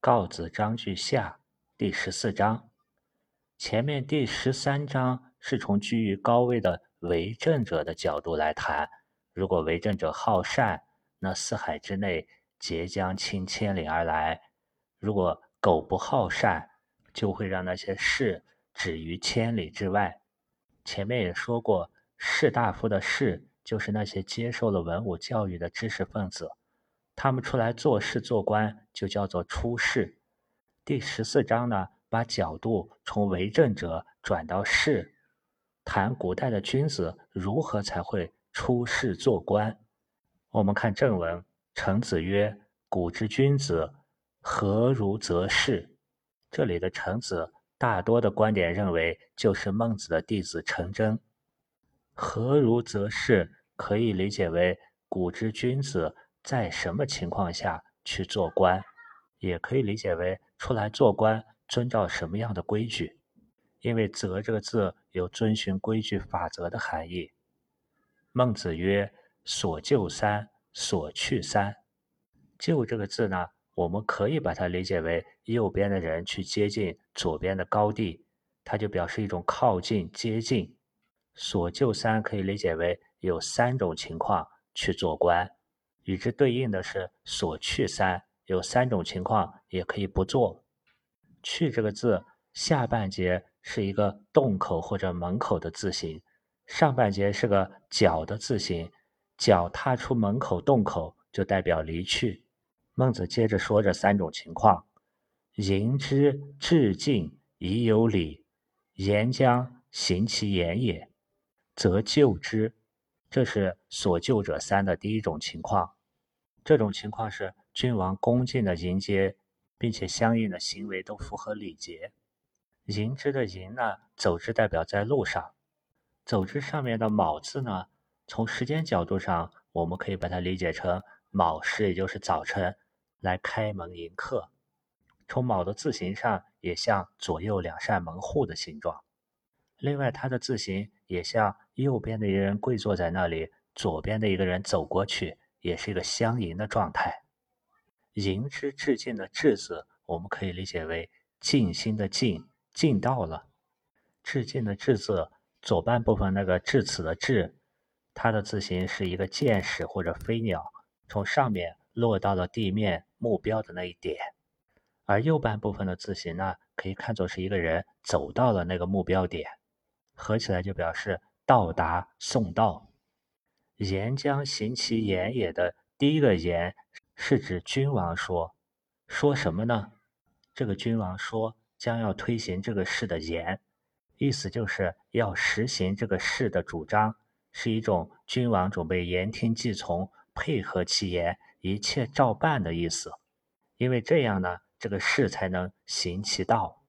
告子章句下第十四章。前面第十三章是从居于高位的为政者的角度来谈。如果为政者好善，那四海之内皆将倾千里而来；如果苟不好善，就会让那些士止于千里之外。前面也说过，士大夫的士就是那些接受了文武教育的知识分子。他们出来做事做官，就叫做出仕。第十四章呢，把角度从为政者转到士，谈古代的君子如何才会出仕做官。我们看正文，程子曰：“古之君子，何如则仕？”这里的程子，大多的观点认为就是孟子的弟子程真。何如则仕，可以理解为古之君子。在什么情况下去做官，也可以理解为出来做官遵照什么样的规矩。因为“则”这个字有遵循规矩法则的含义。孟子曰：“所就三，所去三。”就这个字呢，我们可以把它理解为右边的人去接近左边的高地，它就表示一种靠近、接近。所就三可以理解为有三种情况去做官。与之对应的是所去三，有三种情况也可以不做。去这个字下半截是一个洞口或者门口的字形，上半截是个脚的字形，脚踏出门口洞口就代表离去。孟子接着说这三种情况：迎之至敬宜有礼，言将行其言也，则救之。这是所救者三的第一种情况。这种情况是君王恭敬的迎接，并且相应的行为都符合礼节。迎之的迎呢，走之代表在路上，走之上面的卯字呢，从时间角度上，我们可以把它理解成卯时，也就是早晨来开门迎客。从卯的字形上，也像左右两扇门户的形状。另外，它的字形也像右边的一个人跪坐在那里，左边的一个人走过去。也是一个相迎的状态。迎之致敬的“致”字，我们可以理解为尽心的“尽”，尽到了。致敬的“致”字左半部分那个“至此”的“至”，它的字形是一个箭矢或者飞鸟从上面落到了地面目标的那一点，而右半部分的字形呢，可以看作是一个人走到了那个目标点，合起来就表示到达、送到。言将行其言也的第一个言是指君王说，说什么呢？这个君王说将要推行这个事的言，意思就是要实行这个事的主张，是一种君王准备言听计从，配合其言，一切照办的意思。因为这样呢，这个事才能行其道。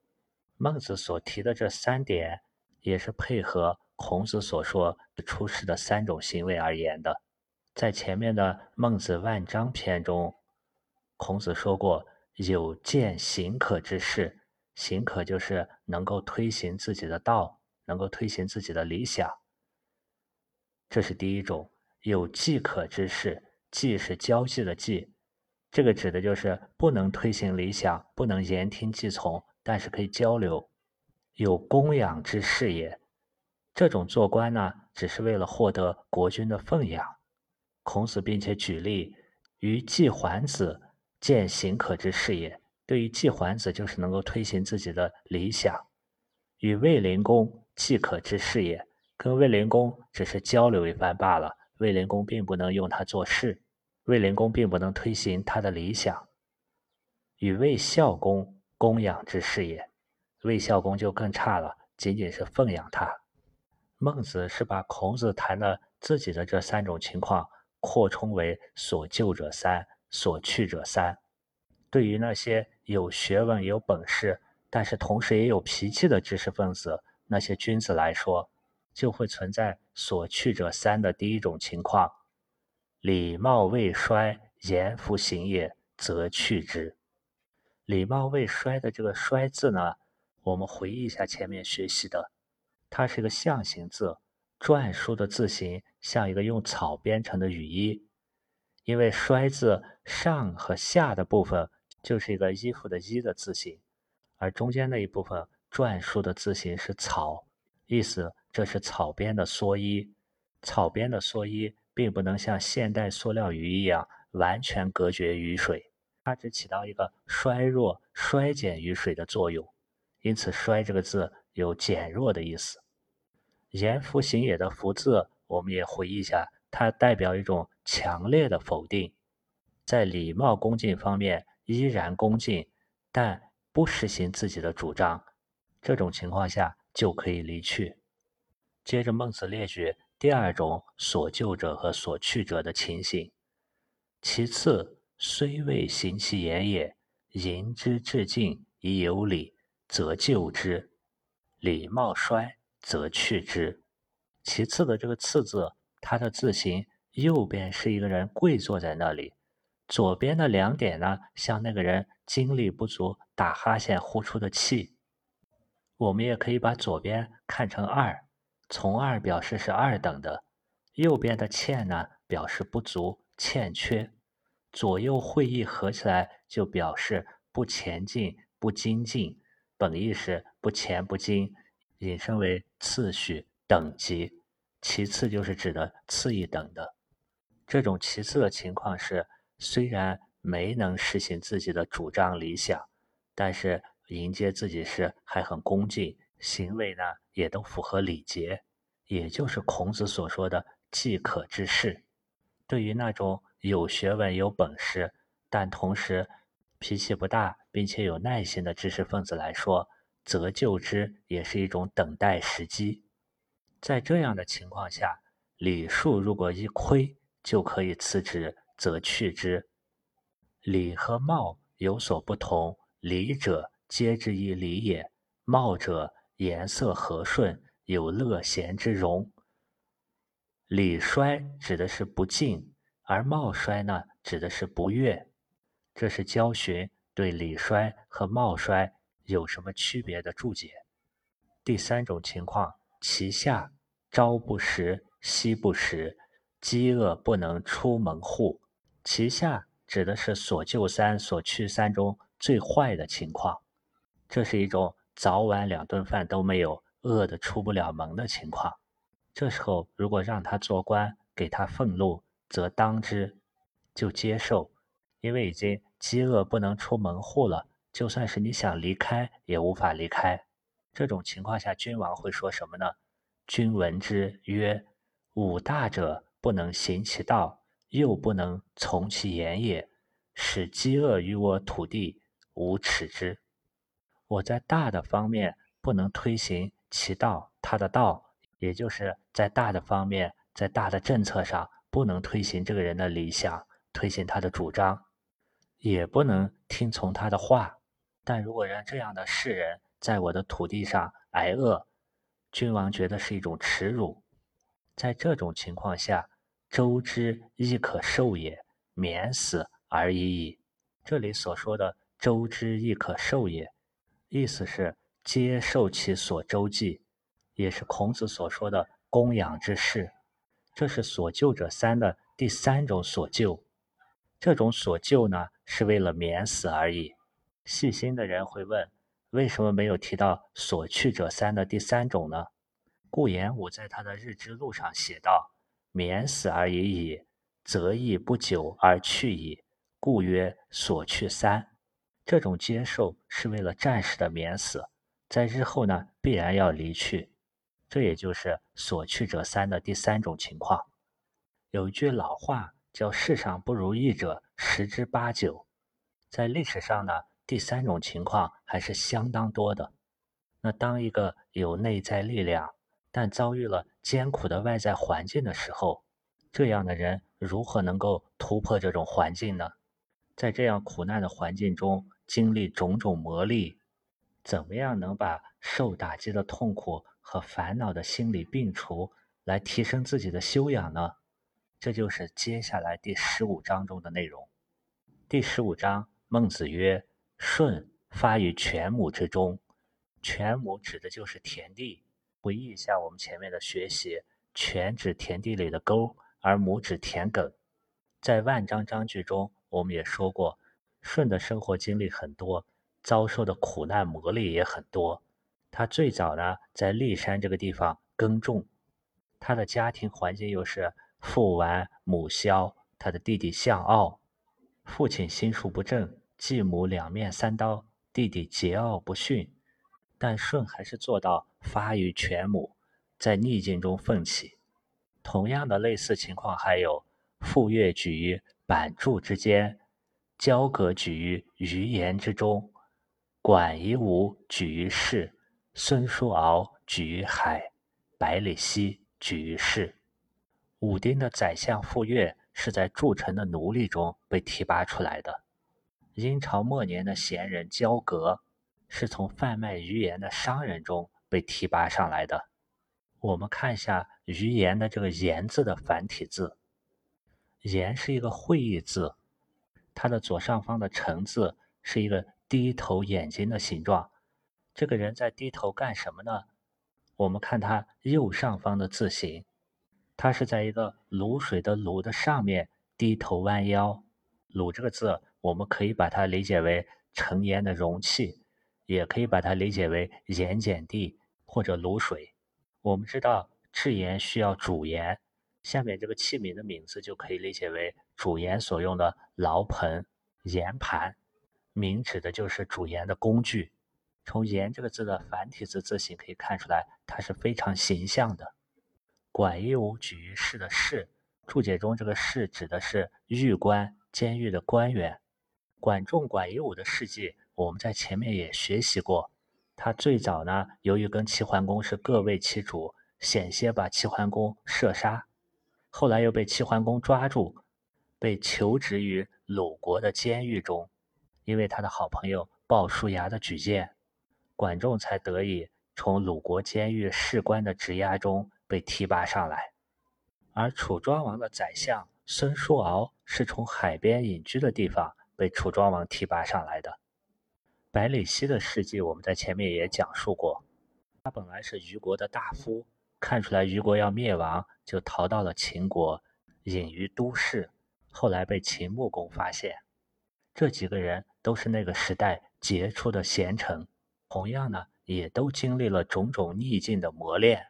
孟子所提的这三点，也是配合。孔子所说出世的三种行为而言的，在前面的《孟子万章》篇中，孔子说过有见行可之事，行可就是能够推行自己的道，能够推行自己的理想。这是第一种有计可之事，计是交际的计，这个指的就是不能推行理想，不能言听计从，但是可以交流。有供养之事也。这种做官呢，只是为了获得国君的奉养。孔子并且举例，于季桓子见行可之事也。对于季桓子，就是能够推行自己的理想；与卫灵公既可之事也，跟卫灵公只是交流一番罢了。卫灵公并不能用他做事，卫灵公并不能推行他的理想。与卫孝公供养之事也，卫孝公就更差了，仅仅是奉养他。孟子是把孔子谈的自己的这三种情况扩充为所救者三，所去者三。对于那些有学问、有本事，但是同时也有脾气的知识分子，那些君子来说，就会存在所去者三的第一种情况：礼貌未衰，言弗行也，则去之。礼貌未衰的这个“衰”字呢，我们回忆一下前面学习的。它是一个象形字，篆书的字形像一个用草编成的雨衣。因为“衰”字上和下的部分就是一个衣服的“衣”的字形，而中间那一部分篆书的字形是“草”，意思这是草编的蓑衣。草编的蓑衣并不能像现代塑料鱼一样完全隔绝雨水，它只起到一个衰弱、衰减雨水的作用。因此，“衰”这个字有减弱的意思。严复行也的“复”字，我们也回忆一下，它代表一种强烈的否定，在礼貌恭敬方面依然恭敬，但不实行自己的主张。这种情况下就可以离去。接着，孟子列举第二种所救者和所去者的情形。其次，虽未行其言也，迎之至敬以有礼，则救之；礼貌衰。则去之。其次的这个“次”字，它的字形右边是一个人跪坐在那里，左边的两点呢，像那个人精力不足打哈欠呼出的气。我们也可以把左边看成二，从二表示是二等的；右边的欠呢，表示不足、欠缺。左右会意合起来就表示不前进、不精进，本意是不前不精。引申为次序等级，其次就是指的次一等的。这种其次的情况是，虽然没能实行自己的主张理想，但是迎接自己时还很恭敬，行为呢也都符合礼节，也就是孔子所说的既可之士。对于那种有学问、有本事，但同时脾气不大并且有耐心的知识分子来说，则就之也是一种等待时机，在这样的情况下，礼数如果一亏，就可以辞职，则去之。礼和貌有所不同，礼者皆之以礼也，貌者颜色和顺，有乐贤之容。礼衰指的是不敬，而貌衰呢，指的是不悦。这是焦循对礼衰和貌衰。有什么区别的注解？第三种情况，其下朝不食，夕不食，饥饿不能出门户。其下指的是所救三、所去三中最坏的情况，这是一种早晚两顿饭都没有，饿得出不了门的情况。这时候，如果让他做官，给他俸禄，则当之，就接受，因为已经饥饿不能出门户了。就算是你想离开，也无法离开。这种情况下，君王会说什么呢？君闻之曰：“五大者不能行其道，又不能从其言也，使饥饿于我土地，无耻之。”我在大的方面不能推行其道，他的道，也就是在大的方面，在大的政策上不能推行这个人的理想，推行他的主张，也不能听从他的话。但如果让这样的世人在我的土地上挨饿，君王觉得是一种耻辱。在这种情况下，周之亦可受也，免死而已矣。这里所说的“周之亦可受也”，意思是接受其所周济，也是孔子所说的供养之事。这是所救者三的第三种所救。这种所救呢，是为了免死而已。细心的人会问：为什么没有提到“所去者三”的第三种呢？顾炎武在他的日之录上写道：“免死而已矣，则亦不久而去矣，故曰所去三。”这种接受是为了暂时的免死，在日后呢必然要离去。这也就是“所去者三”的第三种情况。有一句老话叫“世上不如意者十之八九”，在历史上呢。第三种情况还是相当多的。那当一个有内在力量，但遭遇了艰苦的外在环境的时候，这样的人如何能够突破这种环境呢？在这样苦难的环境中经历种种磨砺，怎么样能把受打击的痛苦和烦恼的心理病除，来提升自己的修养呢？这就是接下来第十五章中的内容。第十五章，孟子曰。舜发于犬母之中，犬母指的就是田地。回忆一下我们前面的学习，犬指田地里的沟，而母指田埂。在万章章句中，我们也说过，舜的生活经历很多，遭受的苦难磨砺也很多。他最早呢在骊山这个地方耕种，他的家庭环境又是父完母消，他的弟弟向傲，父亲心术不正，继母两面三刀，弟弟桀骜不驯。但舜还是做到发于全母，在逆境中奋起。同样的类似情况还有：傅说举于板柱之间，交葛举于鱼盐之中，管夷吾举于市，孙叔敖举于海，百里奚举于市。武丁的宰相傅说是在筑城的奴隶中被提拔出来的。殷朝末年的贤人交葛。是从贩卖鱼盐的商人中被提拔上来的。我们看一下“鱼盐”的这个“盐”字的繁体字，“盐”是一个会意字，它的左上方的“成”字是一个低头眼睛的形状。这个人在低头干什么呢？我们看他右上方的字形，他是在一个卤水的“卤”的上面低头弯腰。“卤”这个字，我们可以把它理解为盛盐的容器。也可以把它理解为盐碱地或者卤水。我们知道制盐需要煮盐，下面这个器皿的名字就可以理解为煮盐所用的劳盆、盐盘。名指的就是煮盐的工具。从“盐”这个字的繁体字字形可以看出来，它是非常形象的。管夷吾举于市的“市”，注解中这个“市”指的是狱官、监狱的官员。管仲、管夷吾的事迹。我们在前面也学习过，他最早呢，由于跟齐桓公是各为其主，险些把齐桓公射杀，后来又被齐桓公抓住，被囚职于鲁国的监狱中，因为他的好朋友鲍叔牙的举荐，管仲才得以从鲁国监狱士官的职涯中被提拔上来，而楚庄王的宰相孙叔敖是从海边隐居的地方被楚庄王提拔上来的。百里奚的事迹，我们在前面也讲述过。他本来是虞国的大夫，看出来虞国要灭亡，就逃到了秦国，隐于都市。后来被秦穆公发现。这几个人都是那个时代杰出的贤臣，同样呢，也都经历了种种逆境的磨练。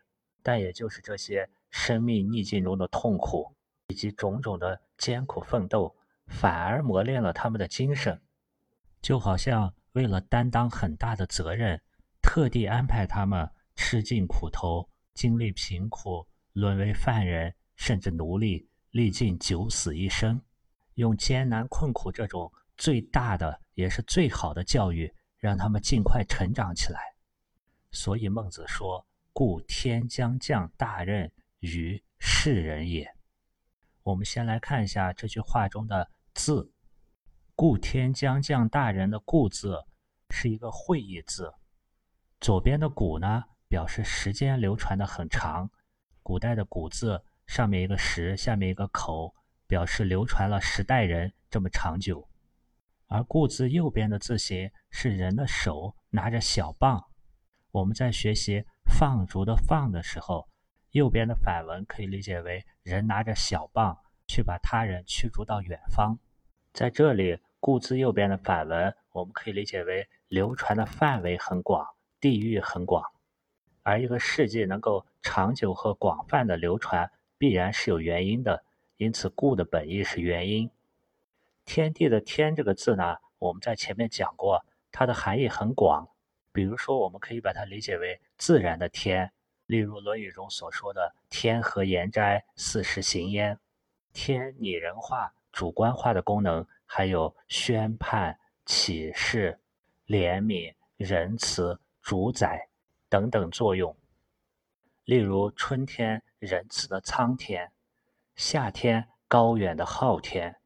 但也就是这些生命逆境中的痛苦，以及种种的艰苦奋斗，反而磨练了他们的精神，就好像。为了担当很大的责任，特地安排他们吃尽苦头，经历贫苦，沦为犯人，甚至奴隶，历尽九死一生，用艰难困苦这种最大的也是最好的教育，让他们尽快成长起来。所以孟子说：“故天将降大任于世人也。”我们先来看一下这句话中的字，“故天将降大任”的“故”字。是一个会意字，左边的“古”呢，表示时间流传的很长。古代的“古”字上面一个“时”，下面一个“口”，表示流传了十代人这么长久。而“故”字右边的字形是人的手拿着小棒。我们在学习放逐的“放”的时候，右边的反文可以理解为人拿着小棒去把他人驱逐到远方。在这里，“故”字右边的反文，我们可以理解为。流传的范围很广，地域很广，而一个事迹能够长久和广泛的流传，必然是有原因的。因此，“故”的本意是原因。天地的“天”这个字呢，我们在前面讲过，它的含义很广。比如说，我们可以把它理解为自然的“天”，例如《论语》中所说的“天和言哉，四时行焉”。天拟人化、主观化的功能，还有宣判、启示。怜悯、仁慈、主宰等等作用。例如，春天仁慈的苍天，夏天高远的昊天，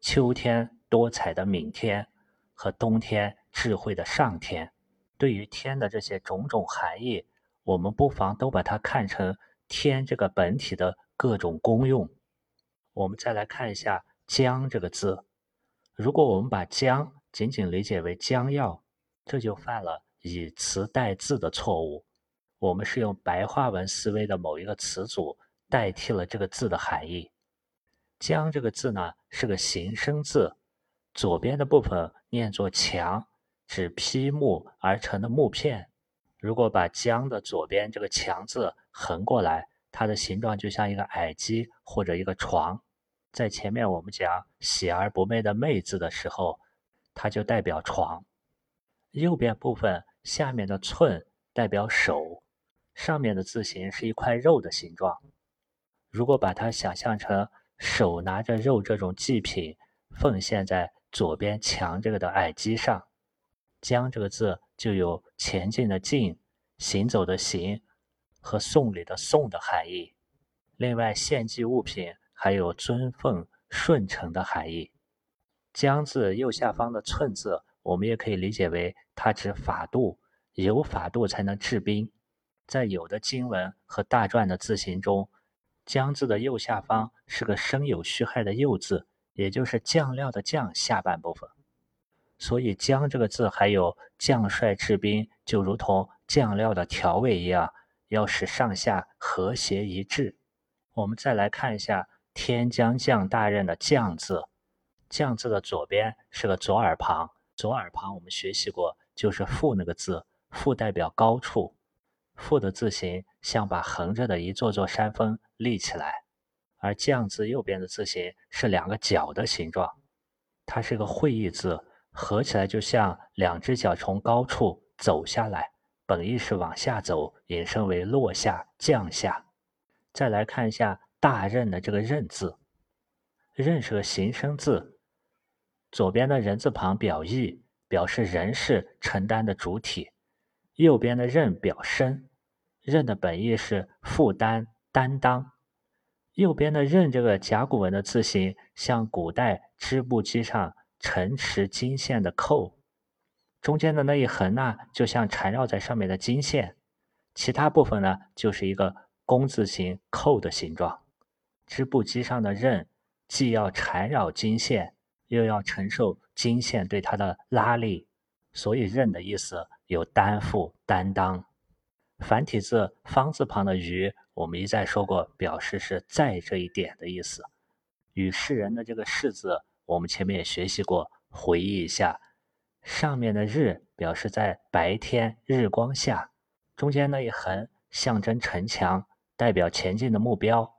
秋天多彩的明天，和冬天智慧的上天。对于天的这些种种含义，我们不妨都把它看成天这个本体的各种功用。我们再来看一下“将”这个字，如果我们把“将”仅仅理解为将要，这就犯了以词代字的错误。我们是用白话文思维的某一个词组代替了这个字的含义。将这个字呢是个形声字，左边的部分念作“强”，指劈木而成的木片。如果把“江”的左边这个“墙”字横过来，它的形状就像一个矮机或者一个床。在前面我们讲“喜而不寐”的“寐”字的时候，它就代表床。右边部分下面的“寸”代表手，上面的字形是一块肉的形状。如果把它想象成手拿着肉这种祭品，奉献在左边墙这个的矮基上，“将”这个字就有前进的“进”、行走的“行”和送礼的“送”的含义。另外，献祭物品还有尊奉、顺承的含义。“将”字右下方的“寸”字，我们也可以理解为它指法度，有法度才能治兵。在有的经文和大篆的字形中，将字的右下方是个生有虚害的右字，也就是酱料的酱下半部分。所以将这个字还有将帅治兵，就如同酱料的调味一样，要使上下和谐一致。我们再来看一下天将降大任的将字，将字的左边是个左耳旁，左耳旁我们学习过，就是父那个字，父代表高处。父的字形像把横着的一座座山峰立起来，而将字右边的字形是两个角的形状，它是个会意字，合起来就像两只脚从高处走下来，本意是往下走，引申为落下、降下。再来看一下大任的这个任字，任是个形声字，左边的人字旁表意，表示人是承担的主体，右边的任表身。任的本意是负担、担当。右边的任这个甲骨文的字形，像古代织布机上承持金线的扣。中间的那一横呢，就像缠绕在上面的金线。其他部分呢，就是一个工字形扣的形状。织布机上的刃，既要缠绕金线，又要承受金线对它的拉力，所以刃的意思有担负、担当。繁体字方字旁的“于”，我们一再说过，表示是在这一点的意思。与世人的这个“世”字，我们前面也学习过，回忆一下。上面的“日”表示在白天日光下，中间那一横象征城墙，代表前进的目标。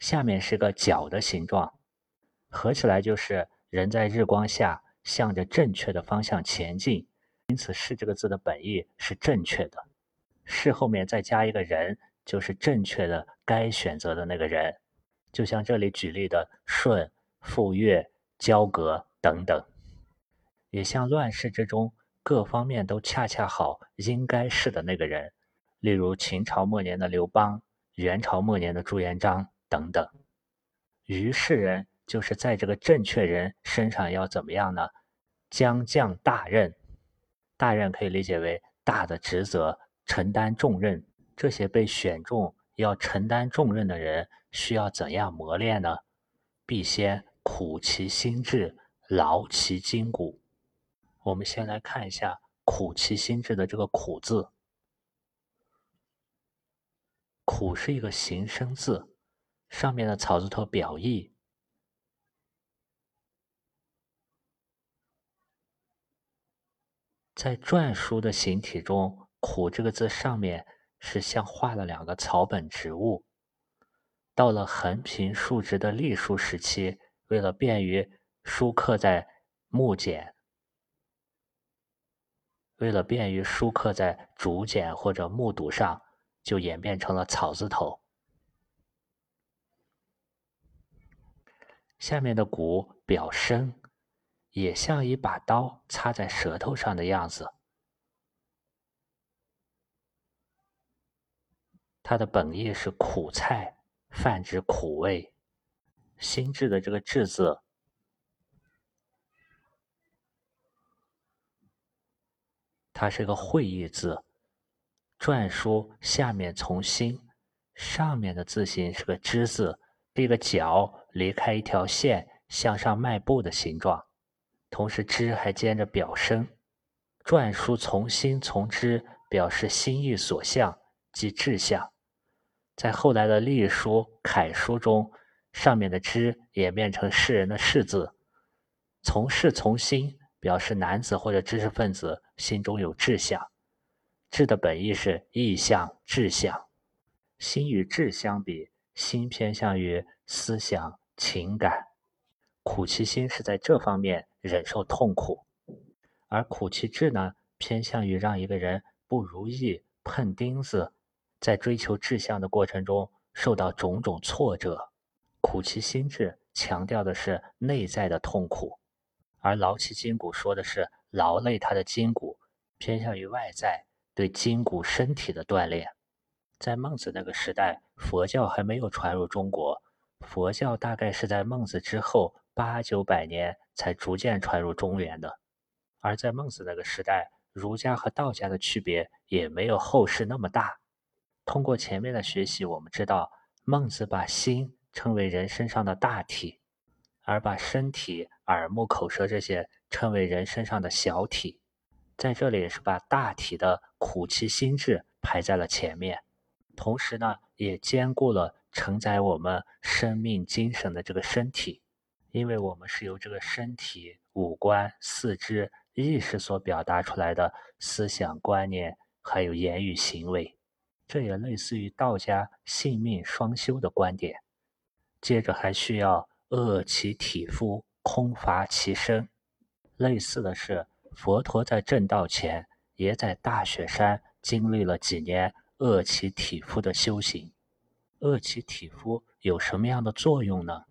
下面是个角的形状，合起来就是人在日光下向着正确的方向前进。因此，“是”这个字的本意是正确的。是后面再加一个人，就是正确的该选择的那个人，就像这里举例的舜、傅说、交葛等等，也像乱世之中各方面都恰恰好应该是的那个人，例如秦朝末年的刘邦、元朝末年的朱元璋等等。于世人就是在这个正确人身上要怎么样呢？将降大任，大任可以理解为大的职责。承担重任，这些被选中要承担重任的人需要怎样磨练呢？必先苦其心志，劳其筋骨。我们先来看一下“苦其心志”的这个“苦”字，“苦”是一个形声字，上面的草字头表意，在篆书的形体中。苦这个字上面是像画了两个草本植物。到了横平竖直的隶书时期，为了便于书刻在木简，为了便于书刻在竹简或者木牍上，就演变成了草字头。下面的“骨”表生，也像一把刀插在舌头上的样子。它的本意是苦菜，泛指苦味。心智的这个“智”字，它是个会意字。篆书下面从心，上面的字形是个“之”字，一个脚离开一条线向上迈步的形状。同时，“之”还兼着表声。篆书从心从之，表示心意所向，即志向。在后来的隶书、楷书中，上面的“之”演变成世人的“世”字，从事从心，表示男子或者知识分子心中有志向。志的本意是意向、志向。心与志相比，心偏向于思想、情感。苦其心是在这方面忍受痛苦，而苦其志呢，偏向于让一个人不如意、碰钉子，在追求志向的过程中受到种种挫折。苦其心志强调的是内在的痛苦，而劳其筋骨说的是劳累他的筋骨，偏向于外在对筋骨身体的锻炼。在孟子那个时代，佛教还没有传入中国，佛教大概是在孟子之后八九百年才逐渐传入中原的。而在孟子那个时代，儒家和道家的区别也没有后世那么大。通过前面的学习，我们知道孟子把心称为人身上的大体，而把身体、耳目、口舌这些称为人身上的小体。在这里是把大体的苦其心志排在了前面。同时呢，也兼顾了承载我们生命精神的这个身体，因为我们是由这个身体、五官、四肢、意识所表达出来的思想观念，还有言语行为，这也类似于道家性命双修的观点。接着还需要饿其体肤，空乏其身。类似的是，佛陀在正道前，也在大雪山经历了几年。饿其体肤的修行，饿其体肤有什么样的作用呢？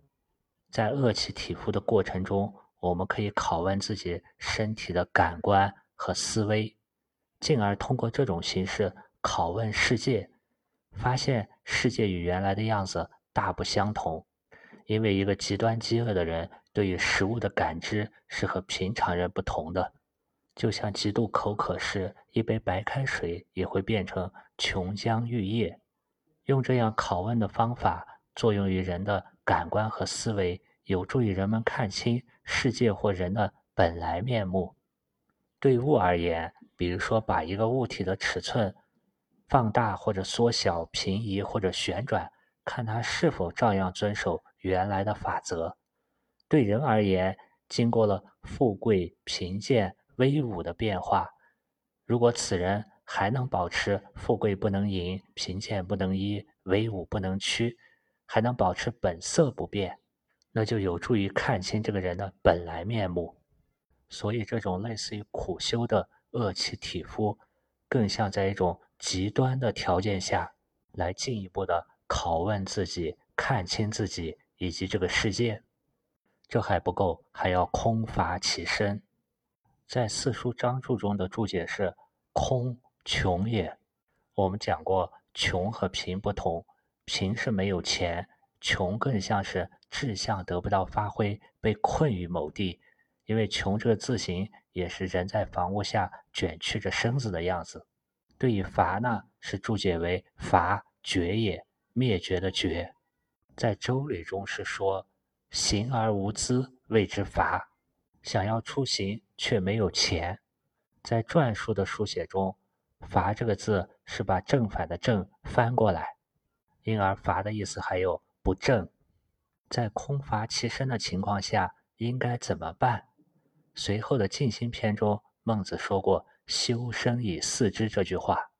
在饿其体肤的过程中，我们可以拷问自己身体的感官和思维，进而通过这种形式拷问世界，发现世界与原来的样子大不相同。因为一个极端饥饿的人对于食物的感知是和平常人不同的。就像极度口渴时，一杯白开水也会变成琼浆玉液。用这样拷问的方法作用于人的感官和思维，有助于人们看清世界或人的本来面目。对物而言，比如说把一个物体的尺寸放大或者缩小、平移或者旋转，看他是否照样遵守原来的法则。对人而言，经过了富贵贫贱。威武的变化，如果此人还能保持富贵不能淫，贫贱不能移，威武不能屈，还能保持本色不变，那就有助于看清这个人的本来面目。所以，这种类似于苦修的恶其体肤，更像在一种极端的条件下来进一步的拷问自己，看清自己以及这个世界。这还不够，还要空乏其身。在四书章注中的注解是“空穷也”。我们讲过，穷和贫不同，贫是没有钱，穷更像是志向得不到发挥，被困于某地。因为“穷”这个字形也是人在房屋下卷曲着身子的样子。对于“乏”呢，是注解为“乏绝也”，灭绝的“绝”。在《周礼》中是说：“行而无资，谓之伐。”想要出行却没有钱，在篆书的书写中，“伐”这个字是把正反的“正”翻过来，因而“伐”的意思还有不正。在空乏其身的情况下，应该怎么办？随后的静心篇中，孟子说过“修身以四肢”这句话。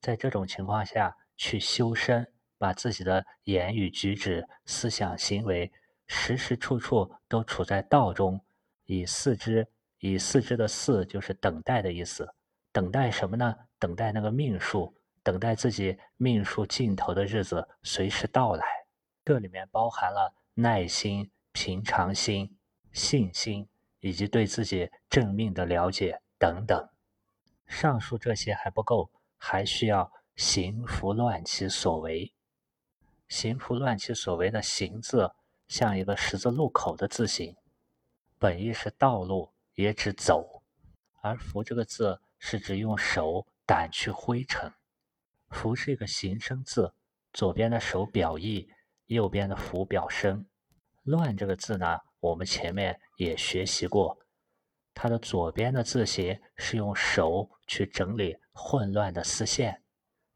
在这种情况下去修身，把自己的言语举止、思想行为，时时处处都处在道中。以四肢，以四肢的四就是等待的意思。等待什么呢？等待那个命数，等待自己命数尽头的日子随时到来。这里面包含了耐心、平常心、信心，以及对自己正命的了解等等。上述这些还不够，还需要行拂乱其所为。行拂乱其所为的“行”字，像一个十字路口的字形。本意是道路，也指走，而“拂”这个字是指用手掸去灰尘。“拂”是一个形声字，左边的手表意，右边的“拂”表声。“乱”这个字呢，我们前面也学习过，它的左边的字形是用手去整理混乱的丝线，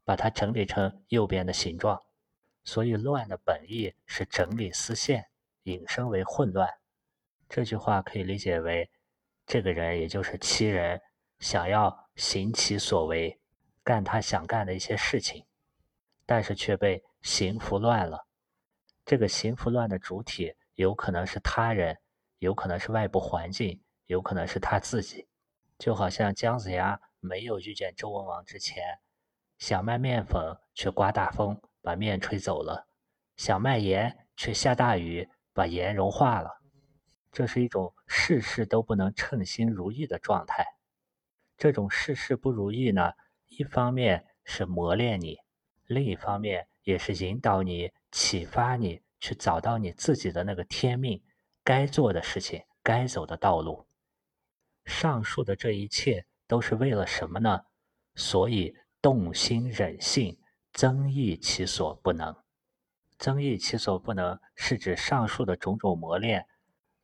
把它整理成右边的形状，所以“乱”的本意是整理丝线，引申为混乱。这句话可以理解为，这个人也就是七人，想要行其所为，干他想干的一些事情，但是却被行拂乱了。这个行拂乱的主体有可能是他人，有可能是外部环境，有可能是他自己。就好像姜子牙没有遇见周文王之前，想卖面粉，却刮大风把面吹走了；想卖盐，却下大雨把盐融化了。这是一种事事都不能称心如意的状态。这种事事不如意呢，一方面是磨练你，另一方面也是引导你、启发你去找到你自己的那个天命，该做的事情、该走的道路。上述的这一切都是为了什么呢？所以动心忍性，增益其所不能。增益其所不能，是指上述的种种磨练。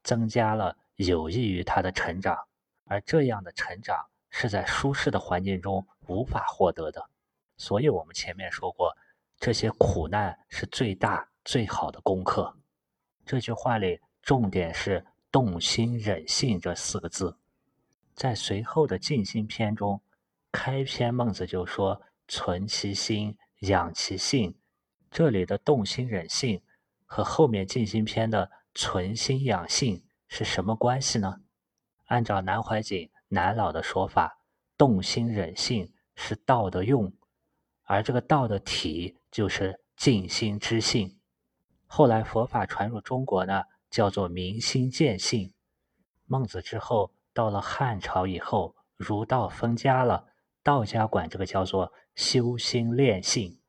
增加了有益于他的成长，而这样的成长是在舒适的环境中无法获得的。所以，我们前面说过，这些苦难是最大最好的功课。这句话里重点是“动心忍性”这四个字。在随后的静心篇中，开篇孟子就说：“存其心，养其性。”这里的“动心忍性”和后面静心篇的。存心养性是什么关系呢？按照南怀瑾南老的说法，动心忍性是道的用，而这个道的体就是静心之性。后来佛法传入中国呢，叫做明心见性。孟子之后，到了汉朝以后，儒道分家了，道家管这个叫做修心炼性。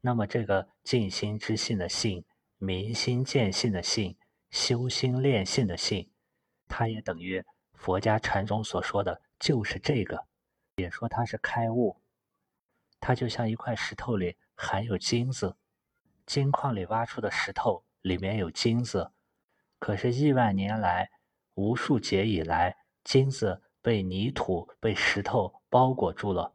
那么这个静心之性的性。明心见性的性，修心炼性的性，它也等于佛家禅宗所说的就是这个，也说它是开悟。它就像一块石头里含有金子，金矿里挖出的石头里面有金子，可是亿万年来、无数劫以来，金子被泥土、被石头包裹住了，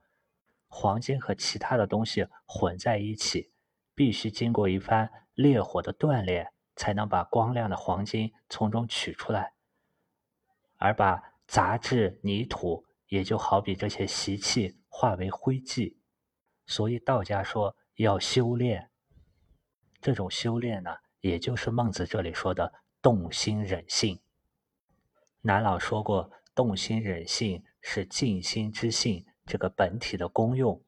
黄金和其他的东西混在一起，必须经过一番。烈火的锻炼，才能把光亮的黄金从中取出来，而把杂质泥土，也就好比这些习气，化为灰烬。所以道家说要修炼，这种修炼呢，也就是孟子这里说的动心忍性。南老说过，动心忍性是静心之性这个本体的功用，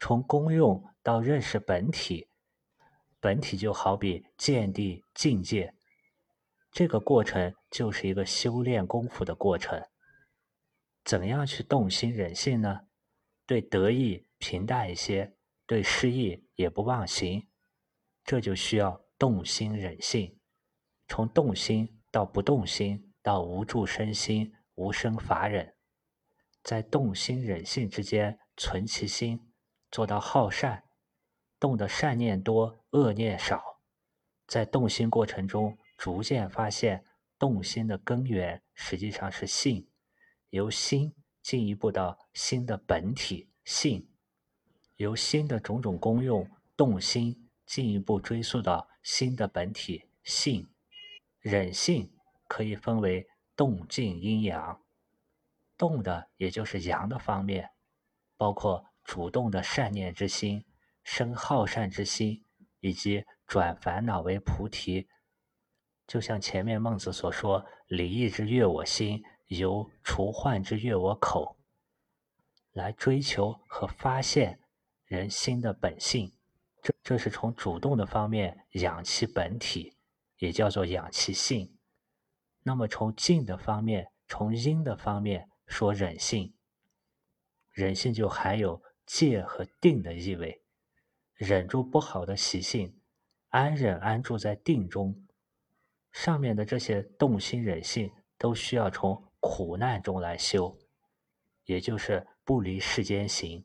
从功用到认识本体。本体就好比见地境界，这个过程就是一个修炼功夫的过程。怎样去动心忍性呢？对得意平淡一些，对失意也不忘形，这就需要动心忍性。从动心到不动心，到无助身心、无生法忍，在动心忍性之间存其心，做到好善。动的善念多，恶念少，在动心过程中，逐渐发现动心的根源实际上是性，由心进一步到心的本体性，由心的种种功用动心，进一步追溯到心的本体性。忍性可以分为动静阴阳，动的也就是阳的方面，包括主动的善念之心。生好善之心，以及转烦恼为菩提，就像前面孟子所说：“离意之悦我心，由除患之悦我口。”来追求和发现人心的本性，这这是从主动的方面养其本体，也叫做养其性。那么从静的方面，从阴的方面说忍性，忍性就含有戒和定的意味。忍住不好的习性，安忍安住在定中。上面的这些动心忍性，都需要从苦难中来修，也就是不离世间行，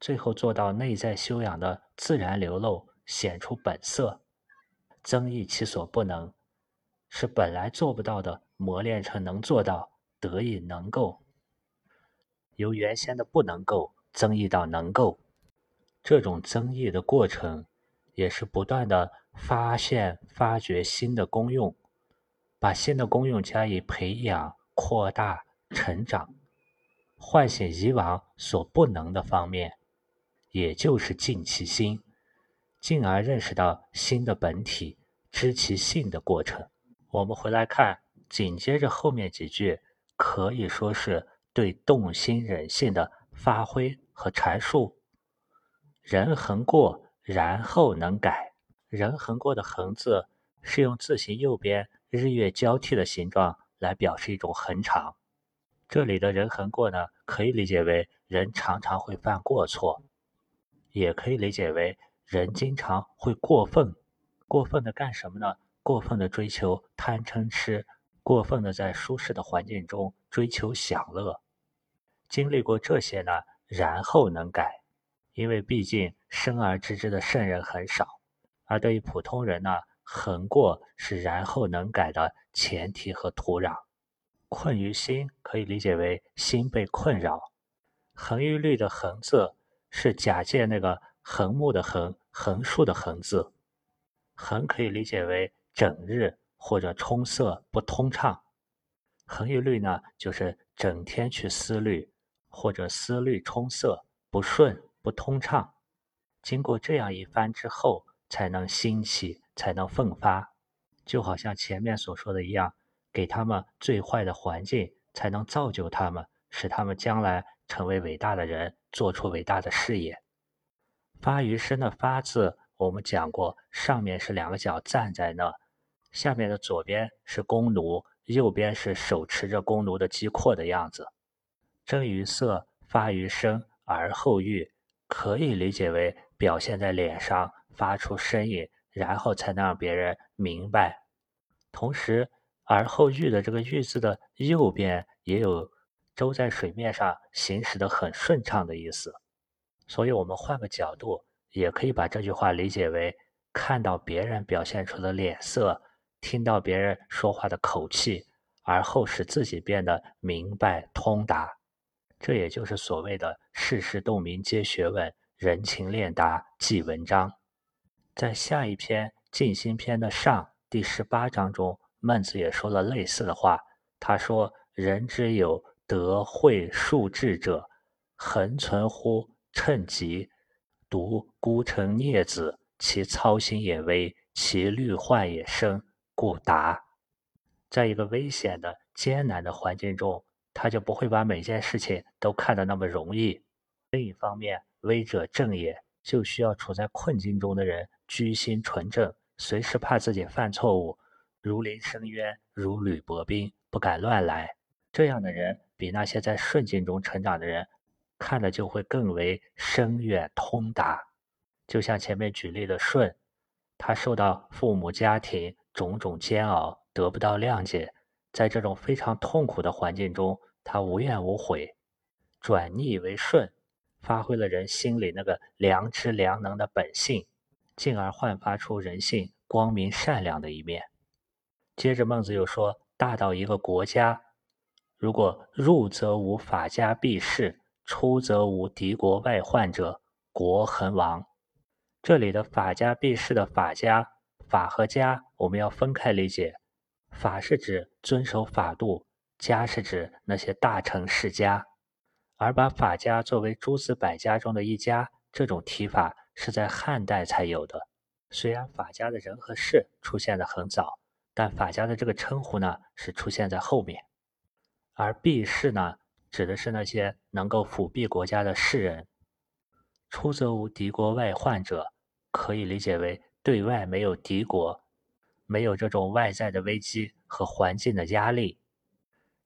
最后做到内在修养的自然流露，显出本色，增益其所不能，是本来做不到的，磨练成能做到，得以能够，由原先的不能够增益到能够。这种增益的过程，也是不断的发现、发掘新的功用，把新的功用加以培养、扩大、成长，唤醒以往所不能的方面，也就是尽其心，进而认识到心的本体、知其性的过程。我们回来看，紧接着后面几句，可以说是对动心忍性的发挥和阐述。人恒过，然后能改。人恒过的“恒”字是用字形右边日月交替的形状来表示一种恒常。这里的人恒过呢，可以理解为人常常会犯过错，也可以理解为人经常会过分。过分的干什么呢？过分的追求贪嗔痴，过分的在舒适的环境中追求享乐。经历过这些呢，然后能改。因为毕竟生而知之的圣人很少，而对于普通人呢，横过是然后能改的前提和土壤。困于心可以理解为心被困扰。横于律的横字是假借那个横木的横，横竖的横字。横可以理解为整日或者充塞不通畅。恒于律呢，就是整天去思虑，或者思虑充塞不顺。不通畅，经过这样一番之后，才能兴起，才能奋发。就好像前面所说的一样，给他们最坏的环境，才能造就他们，使他们将来成为伟大的人，做出伟大的事业。发于身的“发”字，我们讲过，上面是两个脚站在那，下面的左边是弓弩，右边是手持着弓弩的击阔的样子。征于色，发于声，而后喻。可以理解为表现在脸上，发出声音，然后才能让别人明白。同时，而后喻的这个喻字的右边也有舟在水面上行驶的很顺畅的意思。所以，我们换个角度，也可以把这句话理解为：看到别人表现出的脸色，听到别人说话的口气，而后使自己变得明白通达。这也就是所谓的世事洞明皆学问，人情练达即文章。在下一篇静心篇的上第十八章中，孟子也说了类似的话。他说：“人之有德慧术智者，恒存乎称极，独孤城孽子，其操心也微，其虑患也深，故达。”在一个危险的、艰难的环境中。他就不会把每件事情都看得那么容易。另一方面，危者正也，就需要处在困境中的人居心纯正，随时怕自己犯错误，如临深渊，如履薄冰，不敢乱来。这样的人比那些在顺境中成长的人，看的就会更为深远通达。就像前面举例的舜，他受到父母家庭种种煎熬，得不到谅解。在这种非常痛苦的环境中，他无怨无悔，转逆为顺，发挥了人心里那个良知良能的本性，进而焕发出人性光明善良的一面。接着，孟子又说：“大到一个国家，如果入则无法家避世，出则无敌国外患者，国恒亡。”这里的法家避世的法家，法和家我们要分开理解。法是指遵守法度，家是指那些大臣世家，而把法家作为诸子百家中的一家，这种提法是在汉代才有的。虽然法家的人和事出现的很早，但法家的这个称呼呢是出现在后面。而避世呢，指的是那些能够辅弼国家的士人。出则无敌国外患者，可以理解为对外没有敌国。没有这种外在的危机和环境的压力，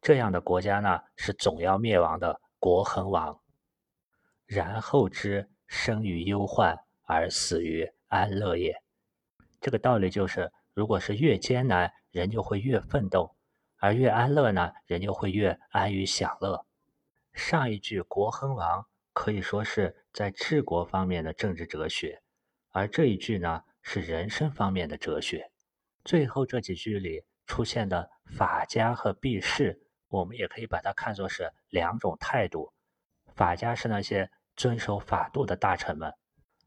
这样的国家呢是总要灭亡的，国恒亡。然后之生于忧患而死于安乐也。这个道理就是，如果是越艰难，人就会越奋斗；而越安乐呢，人就会越安于享乐。上一句国恒亡可以说是在治国方面的政治哲学，而这一句呢是人生方面的哲学。最后这几句里出现的法家和避世，我们也可以把它看作是两种态度。法家是那些遵守法度的大臣们，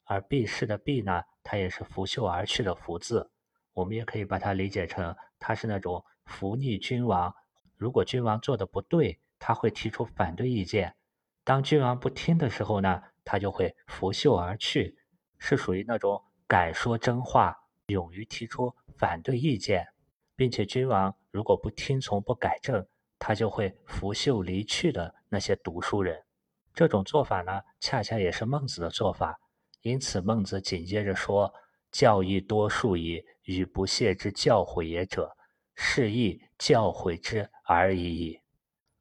而避世的避呢，它也是拂袖而去的拂字。我们也可以把它理解成，它是那种服逆君王。如果君王做的不对，他会提出反对意见。当君王不听的时候呢，他就会拂袖而去，是属于那种敢说真话、勇于提出反对意见，并且君王如果不听从、不改正，他就会拂袖离去的那些读书人。这种做法呢，恰恰也是孟子的做法。因此，孟子紧接着说：“教义多数矣，与不屑之教诲也者，是亦教诲之而已矣。”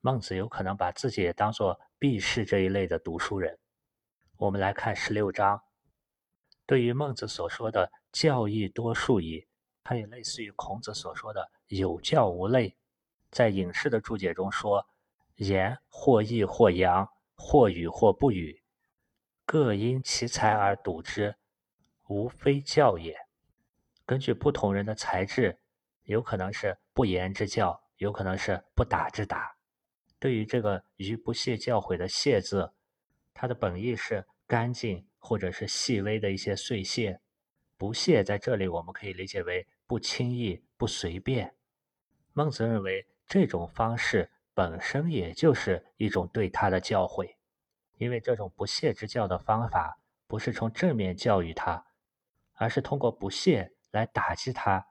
孟子有可能把自己也当做。避世这一类的读书人，我们来看十六章。对于孟子所说的“教义多数矣”，它也类似于孔子所说的“有教无类”。在隐士的注解中说：“言或义或扬，或语或不语，各因其才而笃之，无非教也。”根据不同人的才智，有可能是不言之教，有可能是不打之打。对于这个“于不屑教诲”的“屑”字，它的本意是干净或者是细微的一些碎屑。不屑在这里我们可以理解为不轻易、不随便。孟子认为这种方式本身也就是一种对他的教诲，因为这种不屑之教的方法不是从正面教育他，而是通过不屑来打击他，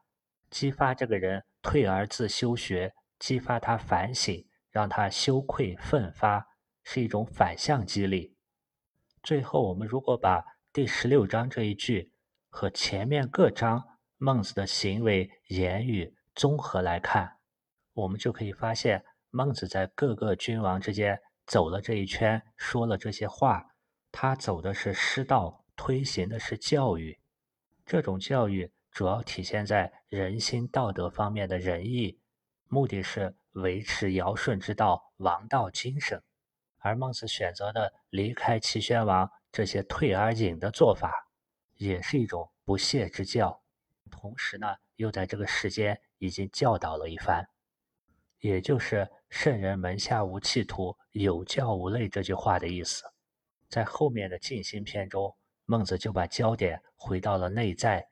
激发这个人退而自修学，激发他反省。让他羞愧奋发，是一种反向激励。最后，我们如果把第十六章这一句和前面各章孟子的行为言语综合来看，我们就可以发现，孟子在各个君王之间走了这一圈，说了这些话，他走的是师道，推行的是教育。这种教育主要体现在人心道德方面的仁义，目的是。维持尧舜之道、王道精神，而孟子选择的离开齐宣王这些退而隐的做法，也是一种不屑之教。同时呢，又在这个时间已经教导了一番，也就是“圣人门下无弃徒，有教无类”这句话的意思。在后面的静心篇中，孟子就把焦点回到了内在，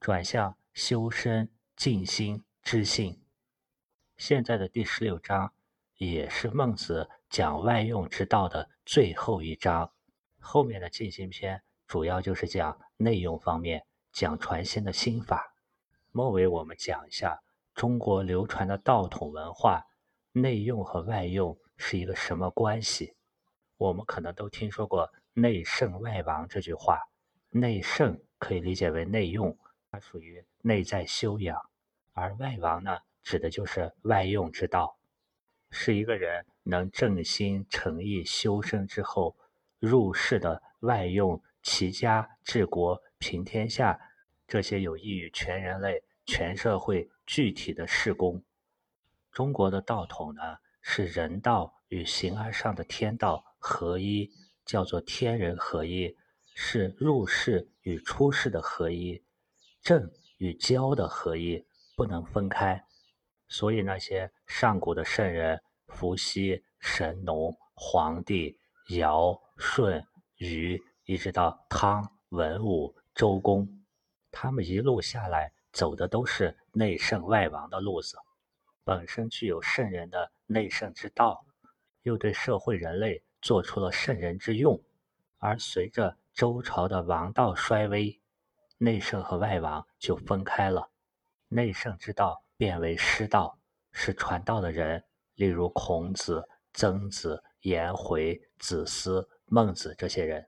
转向修身、静心、知性。现在的第十六章也是孟子讲外用之道的最后一章，后面的进行篇主要就是讲内用方面，讲传心的心法。末尾我们讲一下中国流传的道统文化，内用和外用是一个什么关系？我们可能都听说过“内圣外王”这句话，内圣可以理解为内用，它属于内在修养，而外王呢？指的就是外用之道，是一个人能正心诚意修身之后入世的外用齐家治国平天下这些有益于全人类全社会具体的事功。中国的道统呢，是人道与形而上的天道合一，叫做天人合一；是入世与出世的合一，正与教的合一，不能分开。所以，那些上古的圣人，伏羲、神农、黄帝、尧、舜、禹，一直到汤、文武、周公，他们一路下来走的都是内圣外王的路子，本身具有圣人的内圣之道，又对社会人类做出了圣人之用。而随着周朝的王道衰微，内圣和外王就分开了，内圣之道。变为师道，是传道的人，例如孔子、曾子、颜回、子思、孟子这些人；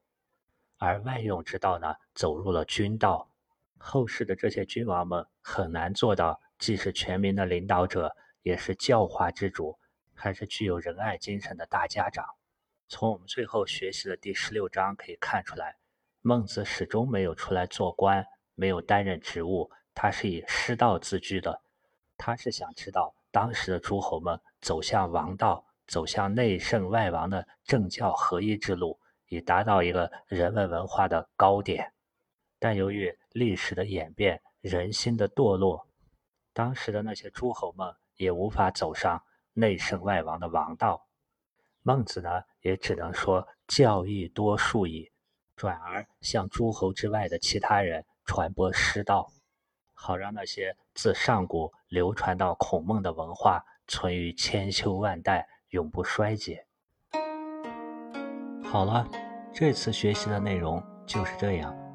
而外用之道呢，走入了君道。后世的这些君王们很难做到既是全民的领导者，也是教化之主，还是具有仁爱精神的大家长。从我们最后学习的第十六章可以看出来，孟子始终没有出来做官，没有担任职务，他是以师道自居的。他是想知道当时的诸侯们走向王道、走向内圣外王的政教合一之路，以达到一个人文文化的高点。但由于历史的演变、人心的堕落，当时的那些诸侯们也无法走上内圣外王的王道。孟子呢，也只能说教义多数矣，转而向诸侯之外的其他人传播师道。好让那些自上古流传到孔孟的文化存于千秋万代，永不衰竭。好了，这次学习的内容就是这样。